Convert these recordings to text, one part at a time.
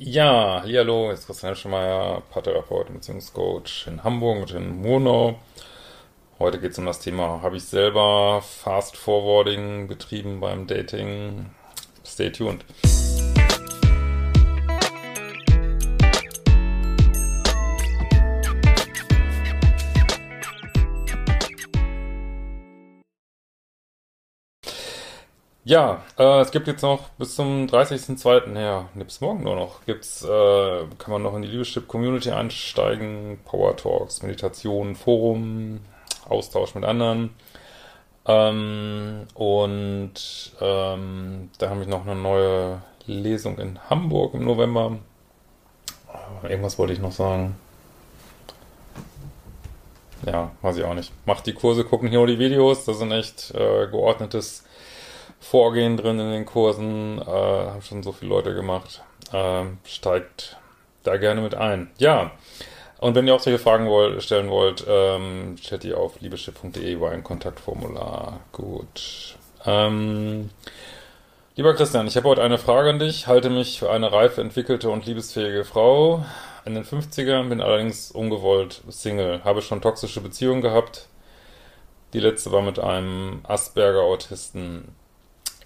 Ja, hallo, ist Christian Schemeier, Paartherapeut und Beziehungscoach in Hamburg und in Murnau. Heute geht es um das Thema, habe ich selber Fast Forwarding betrieben beim Dating? Stay tuned. Ja, äh, es gibt jetzt noch bis zum 30.02., ja, bis morgen nur noch, gibt's, äh, kann man noch in die Liebeschip Community einsteigen, Power Talks, Meditation, Forum, Austausch mit anderen. Ähm, und ähm, da habe ich noch eine neue Lesung in Hamburg im November. Äh, irgendwas wollte ich noch sagen. Ja, weiß ich auch nicht. Macht die Kurse, gucken hier nur die Videos. Das sind echt äh, geordnetes Vorgehen drin in den Kursen. Äh, haben schon so viele Leute gemacht. Äh, steigt da gerne mit ein. Ja. Und wenn ihr auch solche Fragen wollt, stellen wollt, ähm, stellt die auf liebeschiff.de über ein Kontaktformular. Gut. Ähm, lieber Christian, ich habe heute eine Frage an dich. Halte mich für eine reif entwickelte und liebesfähige Frau. In den 50ern bin allerdings ungewollt Single. Habe schon toxische Beziehungen gehabt. Die letzte war mit einem Asperger-Autisten.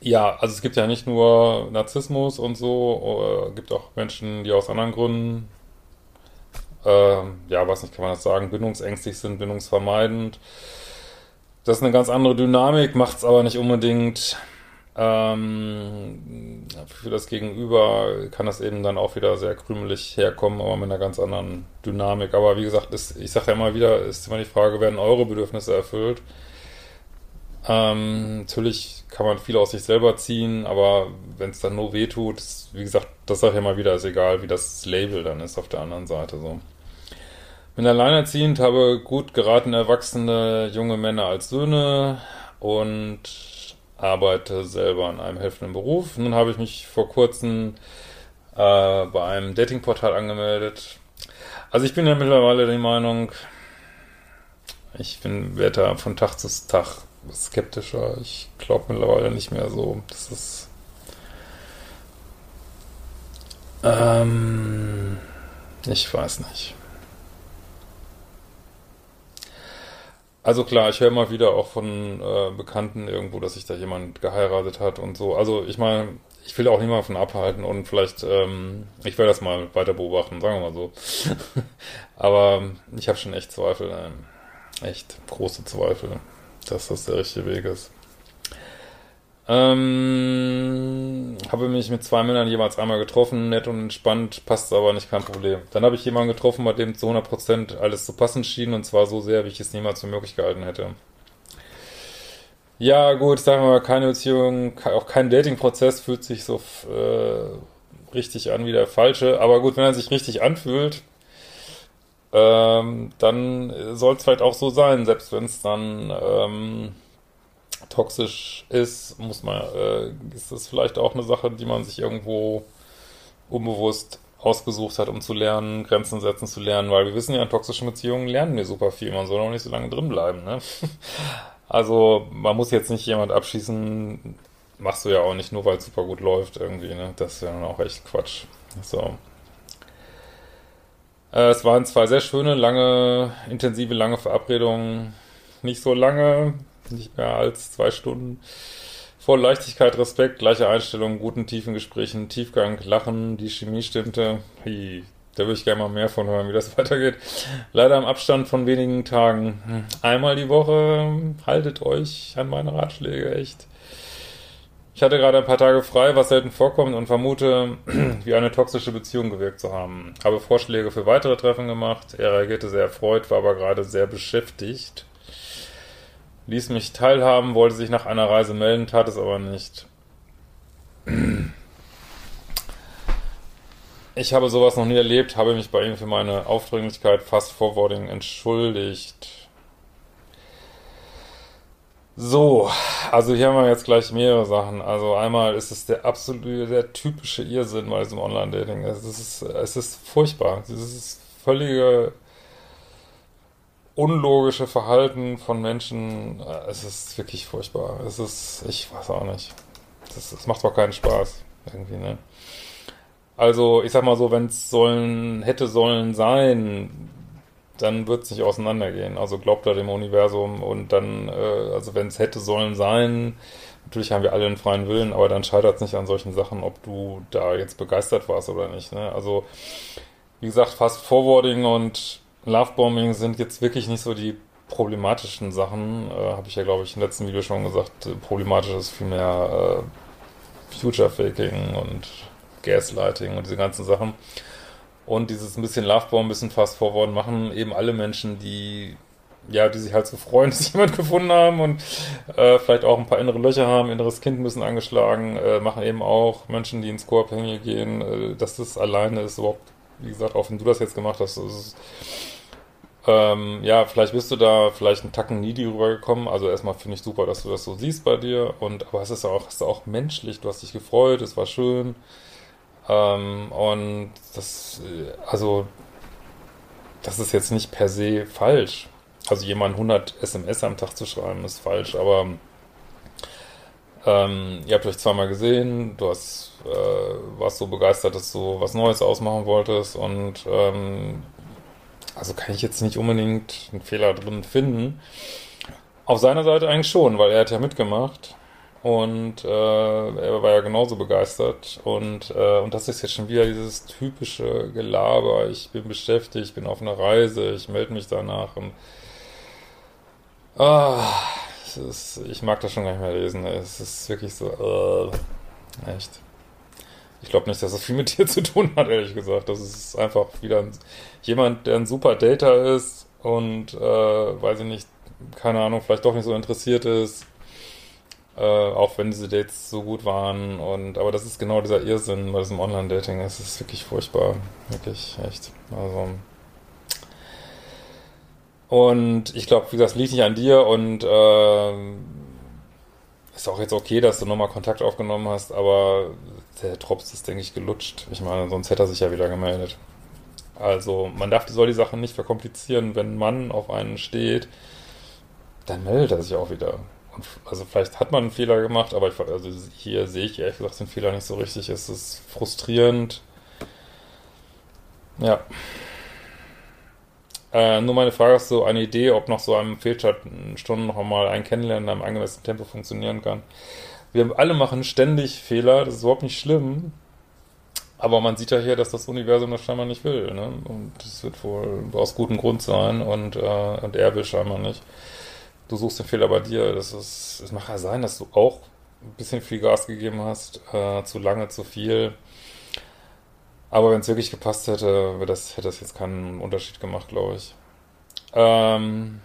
Ja, also es gibt ja nicht nur Narzissmus und so, äh, gibt auch Menschen, die aus anderen Gründen ähm, ja, weiß nicht, kann man das sagen, bindungsängstig sind, bindungsvermeidend. Das ist eine ganz andere Dynamik, macht es aber nicht unbedingt ähm, für das Gegenüber kann das eben dann auch wieder sehr krümelig herkommen, aber mit einer ganz anderen Dynamik. Aber wie gesagt, ist, ich sage ja immer wieder, ist immer die Frage, werden eure Bedürfnisse erfüllt? Ähm, natürlich kann man viel aus sich selber ziehen, aber wenn es dann nur wehtut, ist, wie gesagt, das sage ich immer wieder, ist egal, wie das Label dann ist auf der anderen Seite so. Bin alleinerziehend, habe gut geraten erwachsene junge Männer als Söhne und arbeite selber in einem helfenden Beruf. Nun habe ich mich vor kurzem äh, bei einem Datingportal angemeldet. Also ich bin ja mittlerweile der Meinung, ich bin werde von Tag zu Tag skeptischer. Ich glaube mittlerweile nicht mehr so. Das ist ähm, ich weiß nicht. Also klar, ich höre immer wieder auch von äh, Bekannten irgendwo, dass sich da jemand geheiratet hat und so. Also ich meine, ich will auch niemand davon abhalten und vielleicht, ähm, ich werde das mal weiter beobachten, sagen wir mal so. Aber ich habe schon echt Zweifel, äh, echt große Zweifel, dass das der richtige Weg ist. Ähm, habe mich mit zwei Männern jeweils einmal getroffen, nett und entspannt, passt aber nicht, kein Problem. Dann habe ich jemanden getroffen, bei dem zu 100% alles zu passen schien und zwar so sehr, wie ich es niemals für möglich gehalten hätte. Ja, gut, sagen wir mal, keine Beziehung, auch kein Dating-Prozess fühlt sich so äh, richtig an wie der falsche, aber gut, wenn er sich richtig anfühlt, ähm, dann soll es vielleicht auch so sein, selbst wenn es dann ähm, toxisch ist, muss man, äh, ist das vielleicht auch eine Sache, die man sich irgendwo unbewusst ausgesucht hat, um zu lernen, Grenzen setzen zu lernen, weil wir wissen ja, in toxischen Beziehungen lernen wir super viel, man soll auch nicht so lange drin bleiben, ne? Also, man muss jetzt nicht jemand abschießen, machst du ja auch nicht nur, weil es super gut läuft irgendwie, ne? Das ja dann auch echt Quatsch. So. Äh, es waren zwei sehr schöne, lange, intensive, lange Verabredungen. Nicht so lange, nicht mehr als zwei Stunden. Voll Leichtigkeit, Respekt, gleiche Einstellung, guten, tiefen Gesprächen, Tiefgang, Lachen, die Chemie stimmte. Hi, da würde ich gerne mal mehr von hören, wie das weitergeht. Leider im Abstand von wenigen Tagen. Einmal die Woche, haltet euch an meine Ratschläge, echt. Ich hatte gerade ein paar Tage frei, was selten vorkommt und vermute, wie eine toxische Beziehung gewirkt zu haben. Habe Vorschläge für weitere Treffen gemacht. Er reagierte sehr erfreut, war aber gerade sehr beschäftigt. Ließ mich teilhaben, wollte sich nach einer Reise melden, tat es aber nicht. Ich habe sowas noch nie erlebt, habe mich bei ihm für meine Aufdringlichkeit fast vorworting entschuldigt. So, also hier haben wir jetzt gleich mehrere Sachen. Also einmal ist es der absolute, der typische Irrsinn bei diesem Online-Dating. Es ist, es ist furchtbar. Es ist völlige unlogische Verhalten von Menschen. Es ist wirklich furchtbar. Es ist, ich weiß auch nicht. Es macht doch keinen Spaß. Irgendwie, ne? Also, ich sag mal so, wenn es sollen, hätte sollen sein, dann wird es nicht auseinandergehen. Also glaubt er dem Universum und dann, äh, also wenn es hätte sollen sein, natürlich haben wir alle einen freien Willen, aber dann scheitert es nicht an solchen Sachen, ob du da jetzt begeistert warst oder nicht. Ne? Also, wie gesagt, Fast Forwarding und Lovebombing sind jetzt wirklich nicht so die problematischen Sachen. Äh, Habe ich ja, glaube ich, im letzten Video schon gesagt. Problematisch ist vielmehr äh, Future Faking und Gaslighting und diese ganzen Sachen. Und dieses ein bisschen Lovebomb, ein bisschen Fast Forward machen eben alle Menschen, die ja, die sich halt so freuen, dass jemand gefunden haben und äh, vielleicht auch ein paar innere Löcher haben, inneres Kind müssen angeschlagen, äh, machen eben auch Menschen, die ins Co-Abhängige gehen, äh, dass das alleine ist überhaupt, wie gesagt, auch wenn du das jetzt gemacht hast, ist, ähm, ja, vielleicht bist du da vielleicht einen Tacken needy rübergekommen. Also erstmal finde ich super, dass du das so siehst bei dir. Und aber es ist auch, es ist auch menschlich. Du hast dich gefreut, es war schön. Ähm, und das, also, das ist jetzt nicht per se falsch. Also jemand 100 SMS am Tag zu schreiben, ist falsch, aber ähm, ihr habt euch zweimal gesehen, du hast, äh, warst so begeistert, dass du was Neues ausmachen wolltest und ähm, also kann ich jetzt nicht unbedingt einen Fehler drin finden. Auf seiner Seite eigentlich schon, weil er hat ja mitgemacht. Und äh, er war ja genauso begeistert. Und, äh, und das ist jetzt schon wieder dieses typische Gelaber. Ich bin beschäftigt, ich bin auf einer Reise, ich melde mich danach. Und ah, ist, ich mag das schon gar nicht mehr lesen. Es ist wirklich so, äh, echt. Ich glaube nicht, dass das viel mit dir zu tun hat, ehrlich gesagt. Das ist einfach wieder ein, jemand, der ein super Data ist und, äh, weiß ich nicht, keine Ahnung, vielleicht doch nicht so interessiert ist äh, auch wenn diese Dates so gut waren. Und aber das ist genau dieser Irrsinn bei diesem Online-Dating. Es ist wirklich furchtbar. Wirklich, echt. Also. Und ich glaube, wie gesagt, liegt nicht an dir und äh, ist auch jetzt okay, dass du nochmal Kontakt aufgenommen hast, aber der Drops ist, denke ich, gelutscht. Ich meine, sonst hätte er sich ja wieder gemeldet. Also, man darf, soll die Sache nicht verkomplizieren. Wenn man auf einen steht, dann meldet er sich auch wieder also vielleicht hat man einen Fehler gemacht, aber ich, also hier sehe ich ehrlich gesagt den Fehler nicht so richtig. Es ist frustrierend. Ja. Äh, nur meine Frage ist so eine Idee, ob noch so einem Fehlstartstunden noch einmal ein Kennenlernen in einem angemessenen Tempo funktionieren kann. Wir alle machen ständig Fehler, das ist überhaupt nicht schlimm. Aber man sieht ja hier, dass das Universum das scheinbar nicht will. Ne? Und das wird wohl aus gutem Grund sein und, äh, und er will scheinbar nicht du suchst den Fehler bei dir. Das ist, es mag ja sein, dass du auch ein bisschen viel Gas gegeben hast, äh, zu lange, zu viel. Aber wenn es wirklich gepasst hätte, das, hätte das jetzt keinen Unterschied gemacht, glaube ich. Ähm,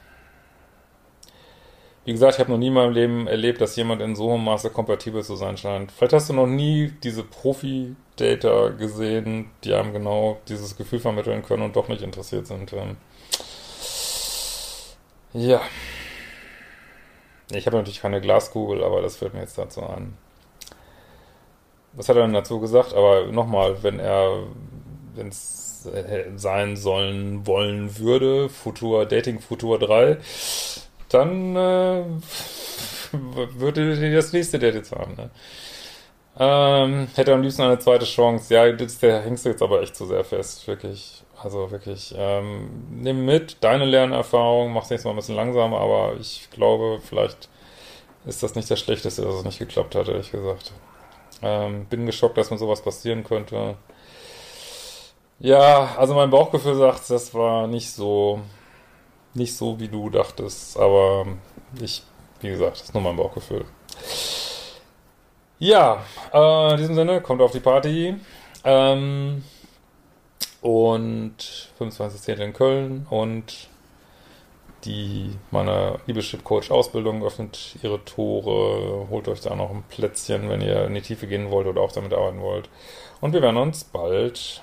wie gesagt, ich habe noch nie in meinem Leben erlebt, dass jemand in so hohem Maße kompatibel zu sein scheint. Vielleicht hast du noch nie diese Profi-Data gesehen, die einem genau dieses Gefühl vermitteln können und doch nicht interessiert sind. Ähm, ja. Ich habe natürlich keine Glaskugel, aber das fällt mir jetzt dazu ein. Was hat er denn dazu gesagt? Aber nochmal, wenn er, wenn es sein sollen, wollen würde, Futur, Dating Futur 3, dann äh, würde das nächste Date jetzt haben. Ne? Ähm, hätte am liebsten eine zweite Chance. Ja, das, der hängst du jetzt aber echt zu sehr fest, wirklich. Also wirklich, ähm, nimm mit deine Lernerfahrung, mach es nächstes Mal ein bisschen langsamer, aber ich glaube, vielleicht ist das nicht das Schlechteste, dass es nicht geklappt hat, ehrlich gesagt. Ähm, bin geschockt, dass mir sowas passieren könnte. Ja, also mein Bauchgefühl sagt, das war nicht so, nicht so, wie du dachtest, aber ich, wie gesagt, das ist nur mein Bauchgefühl. Ja, äh, in diesem Sinne, kommt auf die Party. Ähm, und 25.10. in Köln und die meine Liebeschip Coach Ausbildung öffnet ihre Tore. Holt euch da noch ein Plätzchen, wenn ihr in die Tiefe gehen wollt oder auch damit arbeiten wollt. Und wir werden uns bald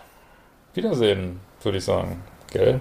Wiedersehen, würde ich sagen. Gell?